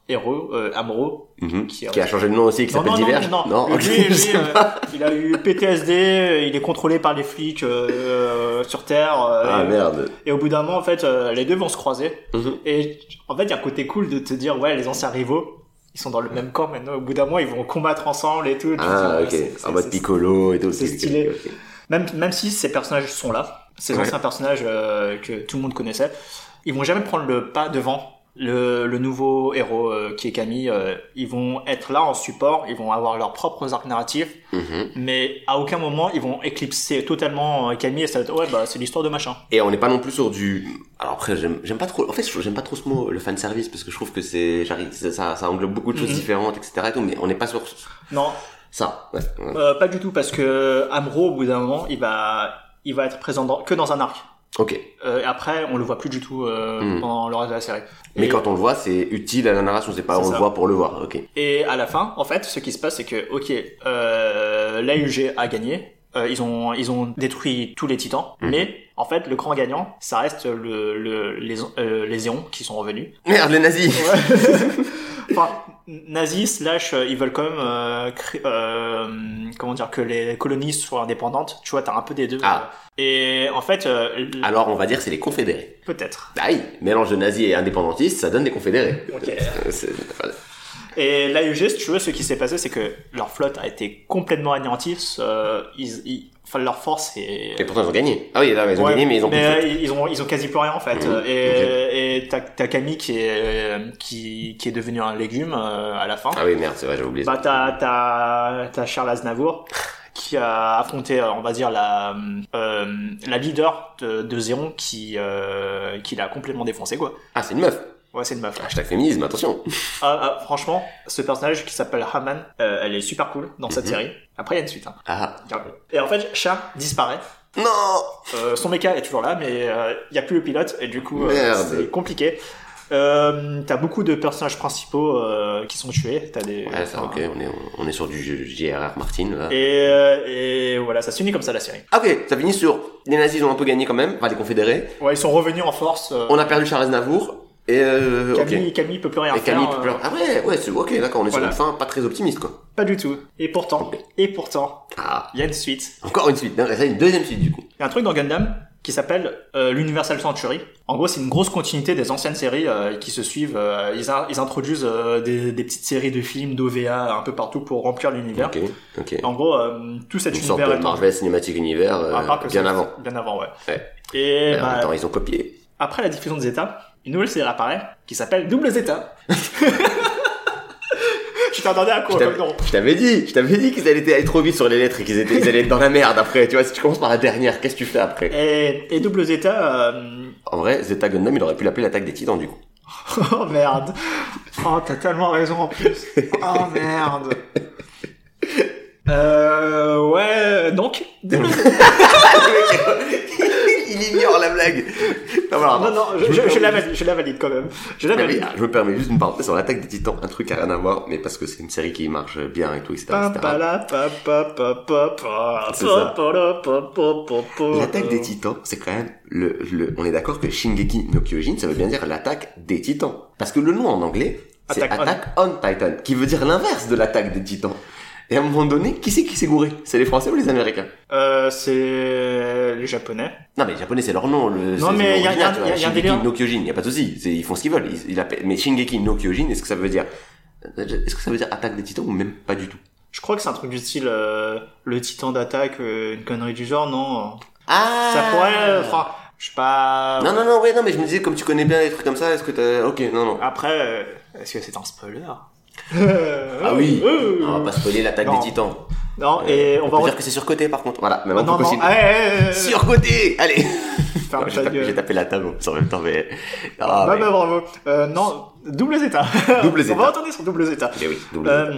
héros, euh, Amuro, Mhm. Qui Qui, a- changé de nom aussi, qui Non, s'appelle non, non, Diverge. non, non. ok, Lui, lui, euh, il a eu PTSD, euh, il est contrôlé par les flics euh, euh, sur Terre. Ah et, merde. et au bout d'un moment, en fait, euh, les deux vont se croiser. Mhm. Et en fait, il y a un côté cool de te dire, ouais, les anciens rivaux, ils sont dans le même camp maintenant. Au bout d'un moment, ils vont combattre ensemble et tout. Ah, ok. En mode Piccolo et tout. c'est stylé. Même, même si ces personnages sont là, ces Ouais. anciens personnages euh, que tout le monde connaissait, ils vont jamais prendre le pas devant le, le nouveau héros euh, qui est Camille. euh, ils vont être là en support, ils vont avoir leurs propres arcs narratifs, Mhm. mais à aucun moment ils vont éclipser totalement euh, Camille et ça va être, ouais bah c'est l'histoire de machin. Et on n'est pas non plus sur du. Alors après, j'aime pas trop. En fait, j'aime pas trop ce mot, le fan service, parce que je trouve que c'est, ça, ça, englobe beaucoup de choses Mhm. différentes, etc. Et tout, mais on n'est pas sur Non, ça. Ouais. ouais. euh, pas du tout parce que Amro au bout d'un moment il va il va être présent dans- que dans un arc. Ok. Euh, après on le voit plus du tout euh, Mhm. pendant le reste de la série. Mais Et- quand on le voit, c'est utile à la narration. C'est pas on ça. le voit pour le voir. Ok. Et à la fin, en fait, ce qui se passe, c'est que, ok, euh, l'AUG a gagné. Euh, ils ont ils ont détruit tous les titans, Mhm. mais en fait le grand gagnant, ça reste le, le les euh, les Éons qui sont revenus. Merde, les nazis. enfin, nazis slash euh, ils veulent quand même euh, cré- euh, comment dire que les colonies soient indépendantes. Tu vois, t'as un peu des deux. Ah. Et en fait, euh, l- Alors, on va dire c'est les confédérés. peut-être. Bah oui, mélange de nazis et indépendantistes, ça donne des confédérés. Ok. Euh, c'est- voilà. Et l'AUG, si tu veux, ce qui s'est passé, c'est que leur flotte a été complètement anéantie. euh, ils, ils- enfin, leur force est... Et pourtant, ils ont gagné. Ah oui, là, ils ont Ouais, gagné, mais ils ont plus de euh, ils ont ils ont quasi plus rien en fait Mhm, et et t'as t'as Camille qui est qui qui est devenu un légume euh, à la fin Ah oui, merde, c'est vrai, j'avais oublié bah t'as t'as t'as Charles Aznavour qui a affronté euh, on va dire la euh, la leader de, de Zéron qui euh, qui l'a complètement défoncé quoi Ah, c'est une meuf. Ouais c'est une meuf Hashtag féminisme, attention. ah, ah, franchement ce personnage qui s'appelle Haman euh, elle est super cool dans cette Mhm. série après il y a une suite hein. Ah. et en fait Charles disparaît Non Euh, son méca est toujours là, mais il n'y a plus le pilote, et du coup, euh, c'est compliqué. Euh, t'as beaucoup de personnages principaux euh, qui sont tués. T'as des. Ouais, ça, enfin, ok, on est, on est sur du JRR Martin, là. Et, euh, et voilà, ça se finit comme ça la série. Ah, ok, ça finit sur les nazis ont un peu gagné quand même, enfin les confédérés. Ouais, ils sont revenus en force. euh, On a perdu Charles Aznavour. Et euh, Camille, ok. Camille peut plus rien Et faire. Camille peut plus euh, Ah ouais, ouais, c'est ok, d'accord, on est Voilà. sur une fin pas très optimiste quoi. Pas du tout. Et pourtant, et pourtant, Ah, il y a une suite. encore une suite, non, ça une deuxième suite du coup. Il y a un truc dans Gundam qui s'appelle euh, l'Universal Century. En gros, c'est une grosse continuité des anciennes séries euh, qui se suivent. ils, a- ils introduisent des, des petites séries de films, d'OVA un peu partout pour remplir l'univers. Ok, ok. En gros, tout cet Une sorte univers de est en- Marvel Cinematic Universe bien avant. Bien avant, ouais. Ouais. Et en bah, même temps, ils ont copié. après la diffusion des États, une nouvelle série apparaît qui s'appelle Double Zeta. Je t'attendais à quoi t'avais- comme nom je t'avais dit, je t'avais dit qu'ils allaient aller trop vite sur les lettres et qu'ils ils allaient être dans la merde après. Tu vois, si tu commences par la dernière, qu'est-ce que tu fais après? Et, et Double Zeta, euh... En vrai, Zeta Gundam, il aurait pu l'appeler l'attaque des titans du coup. oh merde. Oh, t'as tellement raison en plus. Oh merde. Euh, ouais, donc, il ignore la blague. Non, Non, non, je, la valide, je la valide quand même. Je la mais, valide. ah, je me permets juste une parenthèse sur l'attaque des titans, un truc a rien à voir, mais parce que c'est une série qui marche bien et tout, etc. L'attaque des titans, c'est quand même le, le, on est d'accord que Shingeki no Kyojin, ça veut bien dire l'attaque des titans. Parce que le nom en anglais, c'est Attack on. Attack on Titan, qui veut dire l'inverse de l'attaque des titans. Et à un moment donné, qui c'est qui s'est gouré? C'est les Français ou les Américains? Euh, c'est les Japonais. Non, mais les Japonais, c'est leur nom. Le, Non, mais le y a- y y y un Shingeki délire. no Kyojin, a pas de souci. Ils font ce qu'ils veulent. Ils, ils appellent- Mais Shingeki no Kyojin, est-ce que ça veut dire Est-ce que ça veut dire attaque des titans ou même pas du tout? Je crois que c'est un truc du style euh, le titan d'attaque, euh, une connerie du genre, non? Ah Ça pourrait, enfin, je sais pas. Non, non, non, ouais, non, mais je me disais, comme tu connais bien les trucs comme ça, est-ce que t'as... Ok, non, non. Après, euh, est-ce que c'est un spoiler? Ah oui Euh, On va pas spoiler l'attaque Non. des titans. Non, et on, On va peut dire que c'est surcoté par contre. Voilà, mais Oh, on non, non, ah, ouais. Surcoté Allez J'ai ta tapé, la table en même temps, mais... Ah, Bah, mais... bah, bravo. Euh, non, double zeta. Double On zeta. va retourner sur double zeta. Eh oui, double Euh,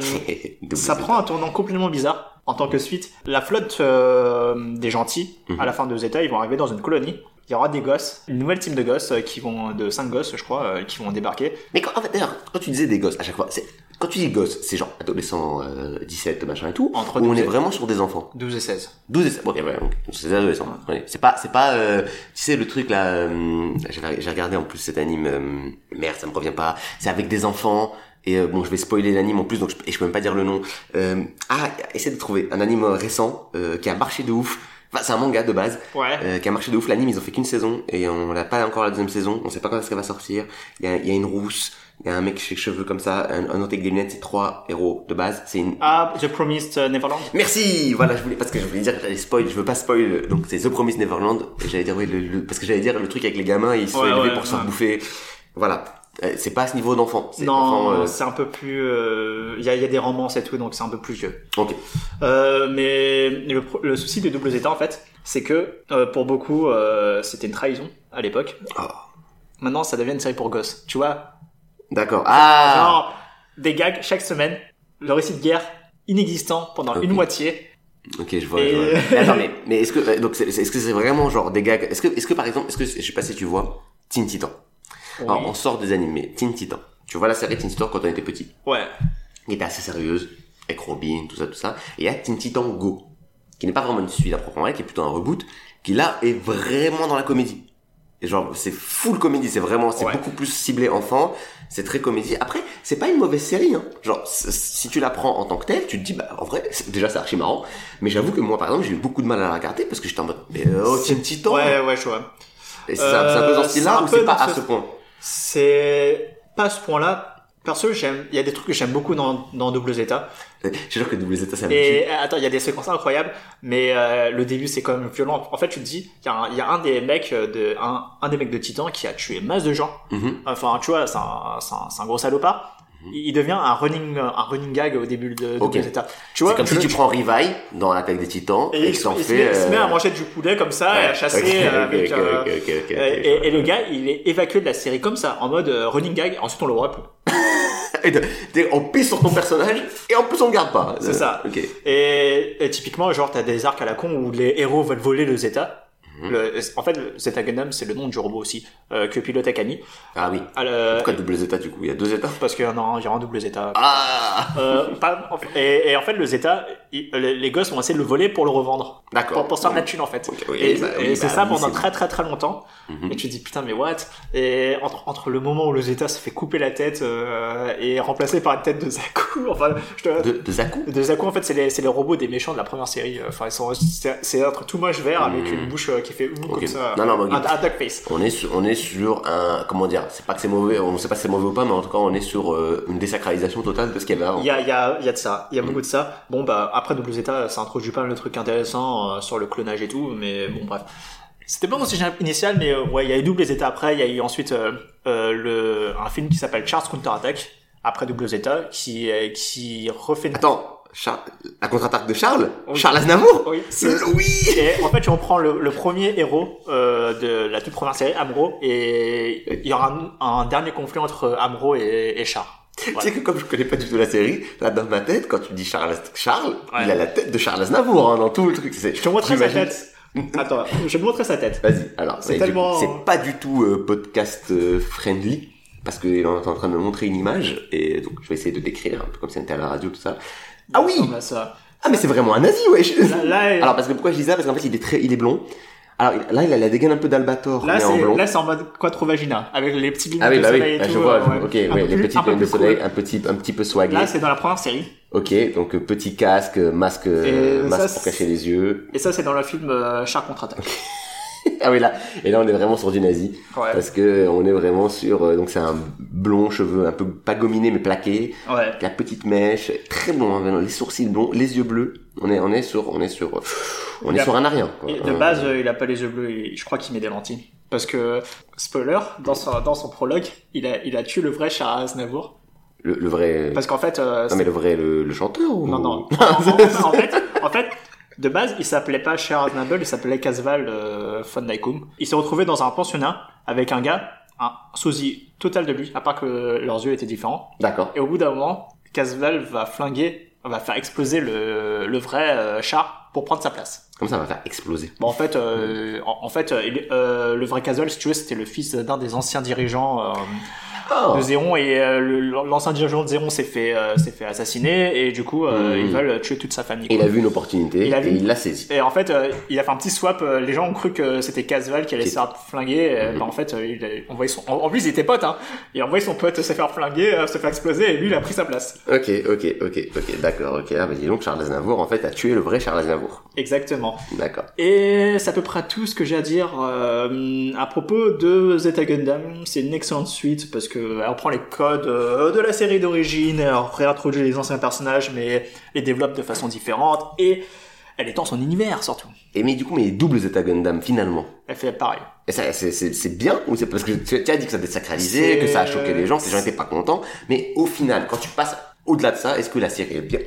double Ça prend un tournant complètement bizarre en tant que suite. La flotte euh, des gentils, Mhm. à la fin de Zeta, ils vont arriver dans une colonie. Il y aura des gosses, une nouvelle team de gosses euh, qui vont, de 5 gosses, je crois, euh, qui vont débarquer. Mais quand, en fait, d'ailleurs, quand tu disais des gosses, à chaque fois, c'est... Quand tu dis gosses, c'est genre adolescents, euh, 17, machin et tout, Entre ou on 12 est vraiment sur des enfants? 12 et 16. 12 et 16, ok, ouais, donc, c'est des adolescents. Ouais. C'est pas, c'est pas, euh, tu sais, le truc là, euh, j'ai regardé en plus cet anime, euh, merde, ça me revient pas, c'est avec des enfants, et euh, bon, je vais spoiler l'anime en plus, donc je, et je peux même pas dire le nom. Euh, ah, essaie de trouver un anime récent, euh, qui a marché de ouf, enfin, c'est un manga de base, Ouais. euh, qui a marché de ouf. L'anime, ils ont fait qu'une saison et on l'a pas encore la deuxième saison. On sait pas quand est-ce qu'elle va sortir. Il y a, y a une rousse, il y a un mec les cheveux comme ça, un, un autre avec des lunettes. C'est trois héros de base. C'est une. Ah, The Promised Neverland. Merci. Voilà, je voulais parce que je voulais dire j'allais spoil. Je veux pas spoil. Donc c'est The Promised Neverland. J'allais dire oui, le, le- parce que j'allais dire le truc avec les gamins, ils se sont élevés ouais, pour se faire bouffer. Voilà. Euh, C'est pas à ce niveau d'enfant. C'est Non, euh, c'est un peu plus. euh, Il y, a, il y a des romances et tout, donc c'est un peu plus vieux. Ok. Euh, mais le, souci de Double Zeta, en fait, c'est que pour beaucoup, c'était une trahison à l'époque. Oh. Maintenant, ça devient une série pour gosses. Tu vois, D'accord. Ah. genre des gags chaque semaine, le récit de guerre inexistant pendant une moitié. Ok, je vois. Et- je vois. Mais attends, mais, mais est-ce que donc c'est- est-ce que c'est vraiment genre des gags Est-ce que est-ce que par exemple, est-ce que je sais pas si tu vois Teen Titan. Alors, on sort des animés. Teen Titan. Tu vois la série Teen Titan quand on était petit. Ouais. qui était assez sérieuse, avec Robin, tout ça, tout ça. Et il y a Teen Titan Go, qui n'est pas vraiment une suite à proprement parler, qui est plutôt un reboot, qui là est vraiment dans la comédie. Et genre, c'est full comédie, c'est vraiment, c'est Ouais. beaucoup plus ciblé enfant, c'est très comédie. Après, c'est pas une mauvaise série, hein. Genre, si tu la prends en tant que telle, tu te dis, bah, en vrai, déjà, c'est archi marrant. Mais j'avoue que moi, par exemple, j'ai eu beaucoup de mal à la regarder parce que j'étais en mode, mais euh, oh, Teen Titan! Ouais, ouais, je vois. Et c'est c'est un peu dans Euh, ce style-là ou c'est pas à ce point? C'est pas à ce point-là. Perso, j'aime, il y a des trucs que j'aime beaucoup dans, dans Double Zeta. Je sûr que Double Zeta, ça me. Et attends, il y a des séquences incroyables, mais euh, le début c'est quand même violent. En fait, tu te dis, il y, a un- il y a un des mecs euh, de un, un des mecs de Titan qui a tué masse de gens. Mhm. Enfin, tu vois, c'est un, c'est un, c'est un gros salopard. Il devient un running un running gag au début de Zeta. Tu C'est vois, comme si tu prends Rivaille dans l'attaque des titans et et il, que se- t'en il se met, à euh, manger du poulet comme ça et à chasser avec euh, et, le gars, il est évacué de la série comme ça, en mode euh, running gag. Ensuite, on le voit plus. Et de- t'es- on pisse sur ton personnage et en plus on le garde pas. C'est ça. Et, et typiquement, genre, t'as des arcs à la con où les héros veulent voler le Zeta. Le- en fait, le Zeta Gundam, c'est le nom du robot aussi, euh, que pilote Akami. Ah oui. À le- Pourquoi double Zeta du coup? Il y a deux Zeta? Parce qu'il y en a un, il y aura un double Zeta. Ah Euh, pas- et, et en fait, le Zeta, il- les, les gosses vont essayer de le voler pour le revendre. D'accord. Pour, pour se faire de la thune, en fait. Ok, oui, et bah et c'est bah ça pendant très très très longtemps. Mhm. Et tu te dis, putain, mais what? Et entre, entre le moment où le Zeta se fait couper la tête euh, et remplacé par une tête de Zaku, enfin, je te, De, de Zaku? De Zaku, en fait, c'est les, c'est les robots des méchants de la première série. Enfin, ils sont, c'est un truc tout moche vert avec Mhm. une bouche euh, qui fait ouh Ok. comme ça. Non, non, mais un, un duck face. on est, sur, on est sur un. Comment dire C'est pas que c'est mauvais, on sait pas si c'est mauvais ou pas, mais en tout cas on est sur euh, une désacralisation totale de ce qu'il y avait avant. Il y a, il y a, il y a de ça. Il y a Mhm. beaucoup de ça. Bon, bah, après Double Zeta, ça introduit pas mal de trucs intéressants euh, sur le clonage et tout, mais bon, bref. C'était pas mon sujet initial, mais euh, ouais, il y a eu Double Zeta après. Il y a eu ensuite euh, le, un film qui s'appelle Charles Counter Attack après Double Zeta, qui, qui refait. Attends, Char- la contre-attaque de Charles Oui. Charles Aznavour Oui, Oui Et en fait, tu reprends le, le premier héros euh, de la toute première série, Amro, et il y aura un, un dernier conflit entre Amro et, et Char. Tu sais que comme je connais pas du tout la série, là dans ma tête, quand tu dis Charles, Charles Ouais. il a la tête de Charles Aznavour hein, dans tout le truc. C'est- Je te montrerai sa tête. Attends, je vais te montrer sa tête. Vas-y, alors, C'est tellement- pas du tout euh, podcast euh, friendly, parce qu'il est en train de me montrer une image, et donc je vais essayer de décrire, un peu comme si on était à la radio, tout ça. Ah oui. Ah mais c'est vraiment un nazi, wesh Là, là, Alors parce que pourquoi je dis ça? Parce qu'en fait il est très, il est blond. Alors là il a la dégaine un peu d'Albator, là, c'est, blond. là, c'est en mode quattro-vagina, avec les petites lunettes ah oui, de bah oui, soleil et bah, tout. je vois, euh, ouais. ok, ouais, les petites lunettes de soleil, cool. un petit, un petit peu swagué. Là, c'est dans la première série. Ok, donc euh, petit casque, euh, masque, euh, Et masque ça, pour cacher les yeux. Et ça, c'est dans le film euh, Char contre-attaque. ah oui là, et là on est vraiment sur du nazi. Ouais. Parce que on est vraiment sur, euh, donc c'est un blond, cheveux un peu pas gominé mais plaqué, Ouais. la petite mèche, très blond, hein, les sourcils blonds, les yeux bleus. On est, on est sur, on est sur, euh, on est sur un arien. quoi. Et de base, euh, il a pas les yeux bleus, il- je crois qu'il met des lentilles. Parce que, spoiler, dans son, dans son prologue, il a, il a tué le vrai Char Aznavour. le, le vrai. Parce qu'en fait, euh, Non mais le vrai, le, le chanteur ou Non, non. en, en- en fait, en fait, de base, il s'appelait pas Cher Aznavour, il s'appelait Casval euh, von Naikum. Il s'est retrouvé dans un pensionnat avec un gars, un sosie total de lui, à part que leurs yeux étaient différents. D'accord. Et au bout d'un moment, Casval va flinguer, va faire exploser le, le vrai euh, char pour prendre sa place. Comme ça, on va faire exploser. Bon, en fait, euh, en, en fait, euh, euh, le vrai Casval, si tu veux, c'était le fils d'un des anciens dirigeants euh, Oh. de Zéron et euh, l'ancien dirigeant de Zéron s'est fait euh, s'est fait assassiner et du coup euh, Mhm. ils veulent tuer toute sa famille. Il a vu une opportunité Il a vu- et il l'a saisie. Et en fait, il a fait un petit swap. les gens ont cru que c'était Casval qui allait se faire flinguer. Mhm. bah, en fait, il a envoyé son. En, plus, ils étaient potes. Hein. Il a envoyé son pote se faire flinguer, se faire exploser, et lui, il a pris sa place. Ok, ok, ok, ok, d'accord, ok. Ah bah dis donc, Charles Aznavour, en fait, a tué le vrai Charles Aznavour. Exactement. D'accord. Et c'est à peu près tout ce que j'ai à dire à propos de Zeta Gundam. C'est une excellente suite parce que elle reprend les codes euh, de la série d'origine, elle réintroduit les anciens personnages, mais les développe de façon différente et elle étend son univers surtout. Et mais du coup, mais double Zeta Gundam, finalement. Elle fait pareil. Et ça, c'est, bien ou c'est parce que tu, tu as dit que ça a désacralisé, que ça a choqué les gens, que les gens étaient pas contents. Mais au final, quand tu passes au-delà de ça, est-ce que la série est bien?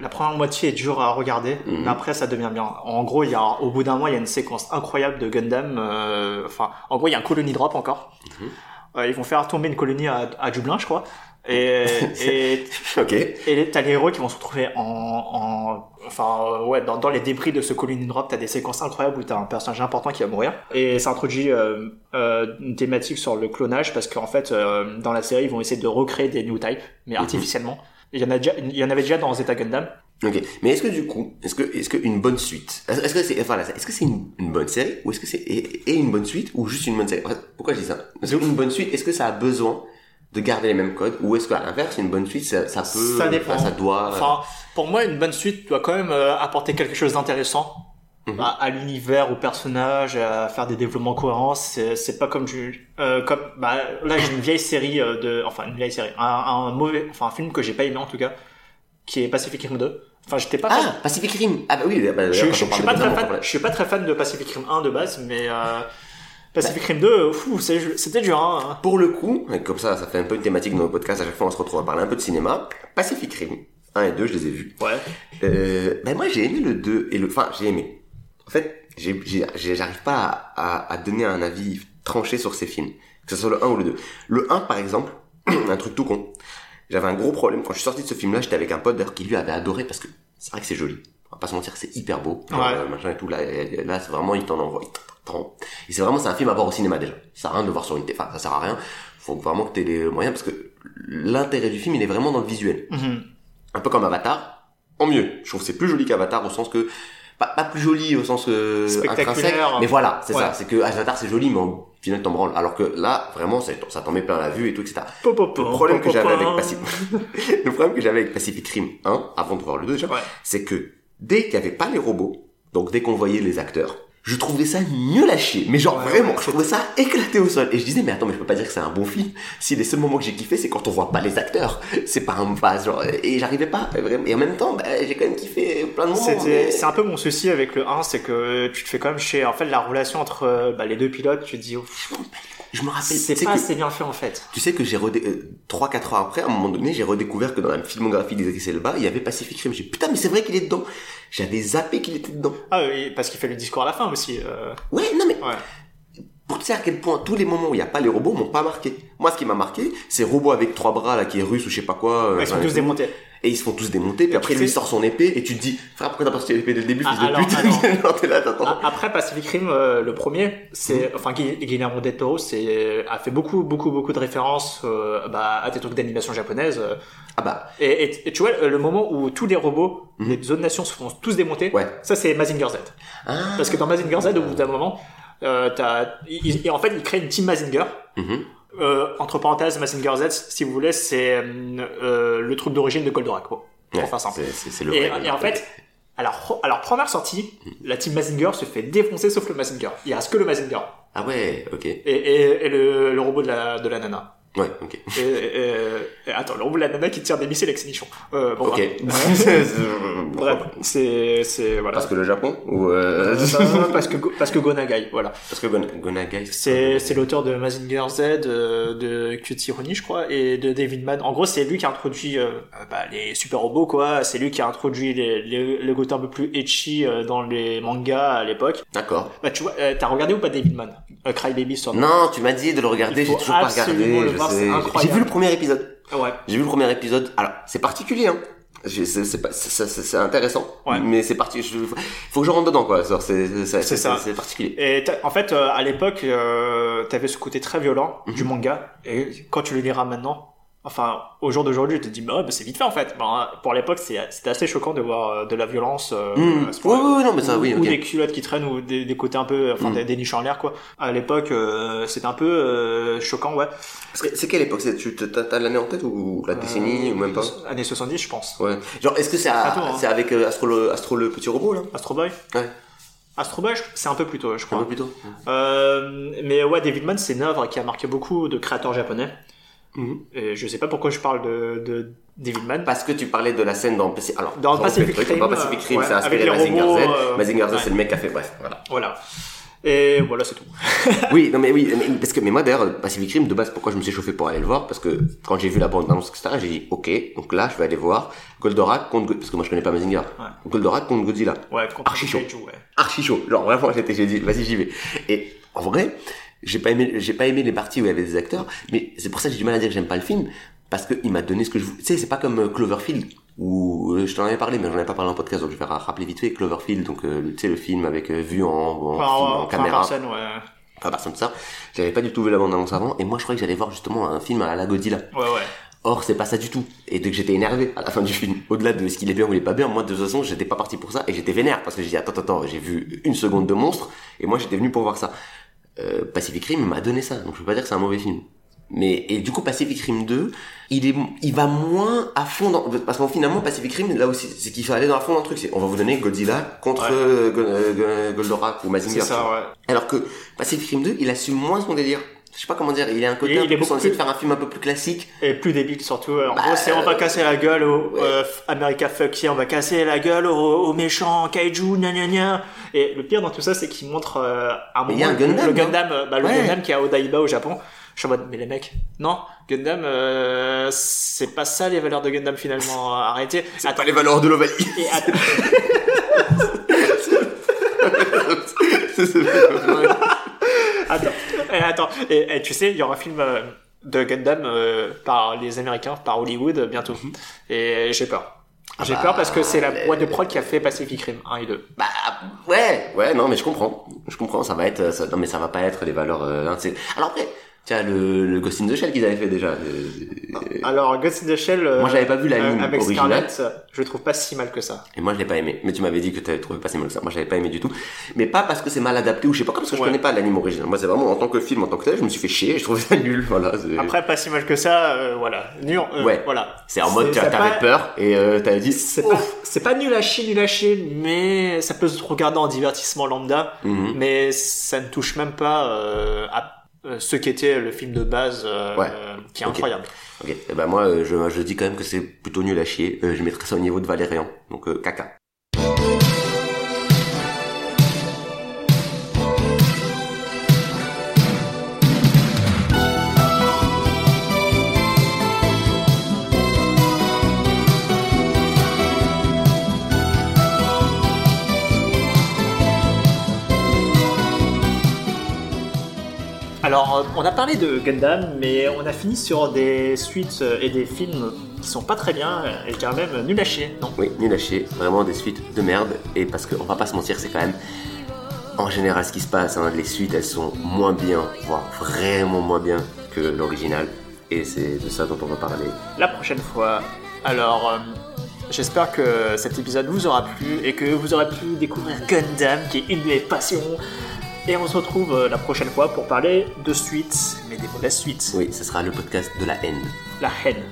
La première moitié est dure à regarder, Mhm. mais après ça devient bien. En gros, il y a, au bout d'un mois, il y a une séquence incroyable de Gundam. euh, Enfin, en gros, il y a un colony drop encore. Mhm. Euh, ils vont faire tomber une colonie à, à Dublin, je crois. Et, et, Ok. et t'as les héros qui vont se retrouver en, en enfin euh, ouais, dans, dans les débris de ce colony drop, t'as des séquences incroyables où t'as un personnage important qui va mourir. Et ça introduit euh, euh, une thématique sur le clonage parce qu'en fait, euh, dans la série, ils vont essayer de recréer des new types, mais Mhm. artificiellement. Il y en a déjà, il y en avait déjà dans Zeta Gundam. Ok. Mais est-ce que du coup, est-ce que, est-ce que une bonne suite, est-ce que c'est, enfin, là, est-ce que c'est une, une bonne série ou est-ce que c'est et, et une bonne suite ou juste une bonne série? En fait, Pourquoi je dis ça? Parce qu'une bonne suite, est-ce que ça a besoin de garder les mêmes codes ou est-ce qu'à l'inverse, une bonne suite, ça, ça peut, Ça dépend. enfin, ça doit. Enfin, pour moi, une bonne suite doit quand même euh, apporter quelque chose d'intéressant. Mhm. à, à l'univers, au personnage, à faire des développements cohérents. C'est, c'est pas comme du, euh, comme, bah, là j'ai une vieille série euh, de, enfin une vieille série, un, un mauvais, enfin un film que j'ai pas aimé en tout cas, qui est Pacific Rim 2. Enfin j'étais pas fan. Ah, Pacific Rim. Ah bah oui, bah, je, quand je, je suis pas très fan, je suis pas très fan de Pacific Rim 1 de base, mais euh, Pacific Rim 2, fou, c'est- c'était dur. Hein. Pour le coup, comme ça, ça fait un peu une thématique dans le podcast, à chaque fois on se retrouve à parler un peu de cinéma. Pacific Rim 1 et 2, je les ai vus. Ouais. Euh, ben moi j'ai aimé le 2 et le... Enfin, j'ai aimé. En fait, j'arrive pas à, à, à donner un avis tranché sur ces films. Que ce soit le 1 ou le 2. Le 1, par exemple, un truc tout con. J'avais un gros problème. Quand je suis sorti de ce film-là, j'étais avec un pote d'ailleurs qui lui avait adoré parce que c'est vrai que c'est joli. On va pas se mentir, c'est hyper beau. Ouais. euh, machin et tout. Là, là c'est vraiment, il t'en envoie. Et c'est vraiment, c'est un film à voir au cinéma déjà. Ça sert à rien de le voir sur une télé. Enfin, ça sert à rien. Faut vraiment que t'aies les moyens parce que l'intérêt du film, il est vraiment dans le visuel Mhm. un peu comme Avatar, en mieux. Je trouve que c'est plus joli qu'Avatar au sens que pas, pas plus joli au sens euh, intrinsèque, mais voilà, c'est Ouais. ça. C'est que Avatar c'est joli, mais au final t'en branles. Alors que là, vraiment, ça, ça t'en met plein la vue et tout, etc. Po, po, po, Le problème que j'avais avec. Pacific, le problème que j'avais avec Pacific Rim 1, avant de voir le 2 déjà, Ouais. c'est que dès qu'il n'y avait pas les robots, donc dès qu'on voyait les acteurs, je trouvais ça nul à chier. Mais genre Ouais, vraiment, je trouvais ça éclaté au sol. Et je disais, mais attends, mais je peux pas dire que c'est un bon film. Si les seuls moments que j'ai kiffé, c'est quand on voit pas les acteurs. C'est pas un pas genre, et j'arrivais pas, vraiment. Et en même temps, bah, j'ai quand même kiffé plein de moments. C'était, mais- c'est un peu mon souci avec le 1, c'est que tu te fais quand même chier. En fait, la relation entre euh, bah, les deux pilotes, tu te dis, oh, Je me rappelle, c'est pas que- assez bien fait en fait. Tu sais que j'ai redé... euh, 3-4 ans après, à un moment donné, j'ai redécouvert que dans la filmographie d'Idris Elba, il y avait Pacific Rim. J'ai dit, putain, mais c'est vrai qu'il est dedans. J'avais zappé qu'il était dedans. Ah oui, parce qu'il fait le discours à la fin aussi. euh, Ouais, non mais Ouais. pour te dire à quel point tous les moments où il n'y a pas les robots m'ont pas marqué. Moi, ce qui m'a marqué, c'est robot avec trois bras là qui est russe ou je sais pas quoi. euh, Ils sont tous démontés. Et ils se font tous démonter. Puis après, lui sais- sort son épée et tu te dis, frère, pourquoi t'as pas sorti l'épée dès le début, Ah, fils de alors, pute? Genre, t'es là, Après Pacific Rim, euh, le premier, c'est, enfin, Gui- Guillermo del Toro, c'est, a fait beaucoup, beaucoup, beaucoup de références euh, bah, à des trucs d'animation japonaise. euh. Ah bah, Et, et- et tu vois, le moment où tous les robots Mhm. des autres nations se font tous démonter, ouais. ça c'est Mazinger Z. Ah. Parce que dans Mazinger Z, au bout d'un moment, euh, t'as, il- il- en fait, il crée une team Mazinger. Mhm. Euh, entre parenthèses, Mazinger Z, si vous voulez, c'est euh, euh, le truc d'origine de Goldorak, pour Ouais, faire simple. c'est- C'est c'est le Et, et en fait, alors, alors première sortie, la team Mazinger se fait défoncer sauf le Mazinger. Il reste que le Mazinger. Ah ouais, ok. Et, et, et le, le robot de la, de la nana. Ouais, ok. Et- et- attends, de la nana qui tire des missiles avec ses nichons. Euh, bon, Ok. bref. Bref, c'est, c'est, voilà. Parce que le Japon ou euh... Euh, parce que, parce que Gonagai, voilà. Parce que Gon- Gonagai. C'est, c'est l'auteur de Mazinger Z, euh, de Cutie Rooney, je crois, et de David Mann. En gros, c'est lui qui a introduit euh, euh, bah, les super robots, quoi. C'est lui qui a introduit les, les, le côté un peu plus etchi euh, dans les mangas à l'époque. D'accord. Bah, tu vois, euh, t'as regardé ou pas David Mann? Euh, Cry Baby Non, tu m'as dit de le regarder, j'ai toujours pas regardé. J'ai vu le premier épisode. Ouais. J'ai vu le premier épisode. Alors, c'est particulier, hein. C'est intéressant, Ouais. mais c'est parti. je- Faut que je rentre dedans, quoi. C'est ça. C'est particulier. Et en fait, euh, à l'époque, euh, t'avais ce côté très violent Mhm. du manga, et quand tu le liras maintenant, enfin, au jour d'aujourd'hui, tu te dis, bah, ouais, bah, c'est vite fait en fait. Ben, pour l'époque, c'est- c'était assez choquant de voir euh, de la violence. Euh, Mmh. à ce Oui, point. oui, oui, non, mais ça, ou, oui, ou des culottes qui traînent ou des, des côtés un peu, enfin, Mm. des, des niches en l'air quoi. À l'époque, euh, c'était un peu euh, choquant, ouais. C'est quelle époque? C'est- Tu t'as l'année en tête ou la décennie Euh, ou même pas? Années 70, je pense. Ouais. Genre, est-ce que c'est hein. avec euh, Astro, le, Astro le petit robot là? Astro Boy? Ouais. Astro Boy, je- c'est un peu plus tôt, je Un crois. peu plus tôt. Euh, mais ouais, David Mann, c'est une œuvre qui a marqué beaucoup de créateurs japonais. Et je sais pas pourquoi je parle de, de David Mann. Parce que tu parlais de la scène dans Pacific Alors, Dans Pacific Rim, Dans Pacific euh, Rim, ouais, c'est inspiré les Mazinger Z. euh, Mazinger Z, ouais. c'est le mec qui a fait. Bref, voilà. Voilà. Et voilà, c'est tout. Oui, non mais oui, mais, parce que mais moi d'ailleurs Pacific Rim de base pourquoi je me suis chauffé pour aller le voir? Parce que quand j'ai vu la bande annonce etc j'ai dit ok donc là je vais aller voir Goldorak contre parce que moi je connais pas Mazinger Goldorak contre Godzilla Ouais, contre Archi chaud. Ouais. archi chaud genre vraiment j'étais j'ai dit vas-y j'y vais et en vrai j'ai pas aimé j'ai pas aimé les parties où il y avait des acteurs mais c'est pour ça que j'ai du mal à dire que j'aime pas le film parce que il m'a donné ce que je voulais tu sais c'est pas comme euh, Cloverfield où euh, je t'en avais parlé mais j'en avais pas parlé en podcast donc je vais ra- rappeler vite fait Cloverfield donc euh, tu sais le film avec euh, vue en, en, Enfin, film, en enfin, caméra personne, ouais. Enfin, personne de ça. J'avais pas du tout vu la bande annonce avant, et moi je croyais que j'allais voir justement un film à la Godzilla. Ouais, ouais. Or, c'est pas ça du tout. Et donc j'étais énervé à la fin du film. Au-delà de ce qu'il est bien ou il est pas bien, moi de toute façon, j'étais pas parti pour ça, et j'étais vénère, parce que j'ai dit, attends, attends, attends, j'ai vu une seconde de monstre, et moi j'étais venu pour voir ça. Euh, Pacific Rim m'a donné ça, donc je peux pas dire que c'est un mauvais film. Mais et du coup Pacific Rim 2, il est il va moins à fond dans parce qu'en finalement Pacific Rim là aussi c'est qu'il faut aller dans à fond dans le truc, c'est on va vous donner Godzilla contre Ouais. euh, euh, Go- Goldorak ou Mazinger. C'est ça, ouais. Alors que Pacific Rim 2, il assume moins son délire. Je sais pas comment dire, il a un côté un il peu est plus, de plus- faire un film un peu plus classique. Et plus débile surtout. En Bah, gros, c'est on va euh, casser la gueule au ouais. euh, America Fuck yeah, on va casser la gueule aux, aux méchants kaiju, gna gna gna. Et le pire dans tout ça, c'est qu'il montre euh, un Mais il y a moment un Gundam, le Gundam, euh, bah, le Ouais. Gundam qui est à Odaiba au Japon. Je suis en mode, mais les mecs, non, Gundam, euh, c'est pas ça les valeurs de Gundam finalement. Arrêtez. C'est pas les valeurs de l'Ovalie. Attends, et attends. Et, et tu sais, il y aura un film euh, de Gundam euh, par les Américains, par Hollywood euh, bientôt. Et j'ai peur. J'ai bah, peur parce que c'est la boîte de prod qui a fait Pacific Rim 1 et 2. Bah ouais, ouais, non mais je comprends, je comprends, ça va être, ça, non mais ça va pas être les valeurs. Euh, Alors après, tiens le, le Ghost in the Shell qu'ils avaient fait déjà. euh, euh, Alors, Ghost in the Shell, Moi, j'avais pas vu l'anime euh, avec. Scarlett, je le trouve pas si mal que ça. Et moi je l'ai pas aimé. Mais tu m'avais dit que t'avais trouvé pas si mal que ça. Moi je l'avais pas aimé du tout. Mais pas parce que c'est mal adapté ou je sais pas, parce que je Ouais. connais pas l'anime original. Moi c'est vraiment en tant que film, en tant que tel, je me suis fait chier. Je trouvais ça nul. Voilà. Après, pas si mal que ça, euh, voilà. Nul, euh, Ouais. voilà. C'est en mode t'avais pas- peur et euh, t'avais dit. C'est pas, c'est pas nul à chier, nul à chier, mais ça peut se regarder en divertissement lambda, Mhm. mais ça ne touche même pas euh, à euh, ce qu'était le film de base, euh, Ouais. euh, qui est incroyable. Ok. Et ben moi euh, je, je dis quand même que c'est plutôt nul à chier. Euh, je mettrais ça au niveau de Valérian. Donc euh, caca. Alors, euh, on a parlé de Gundam, mais on a fini sur des suites euh, et des films qui sont pas très bien, euh, et je dirais même nul à chier, non Oui, nul à chier. Vraiment des suites de merde. Et parce qu'on va pas se mentir, c'est quand même en général ce qui se passe. hein. Les suites, elles sont moins bien, voire vraiment moins bien que l'original. Et c'est de ça dont on va parler. la prochaine fois. Alors, euh, j'espère que cet épisode vous aura plu et que vous aurez pu découvrir Gundam, qui est une de mes passions. Et on se retrouve euh, la prochaine fois pour parler de suites, mais des mauvaises suites. Oui, ce sera le podcast de la haine. La haine.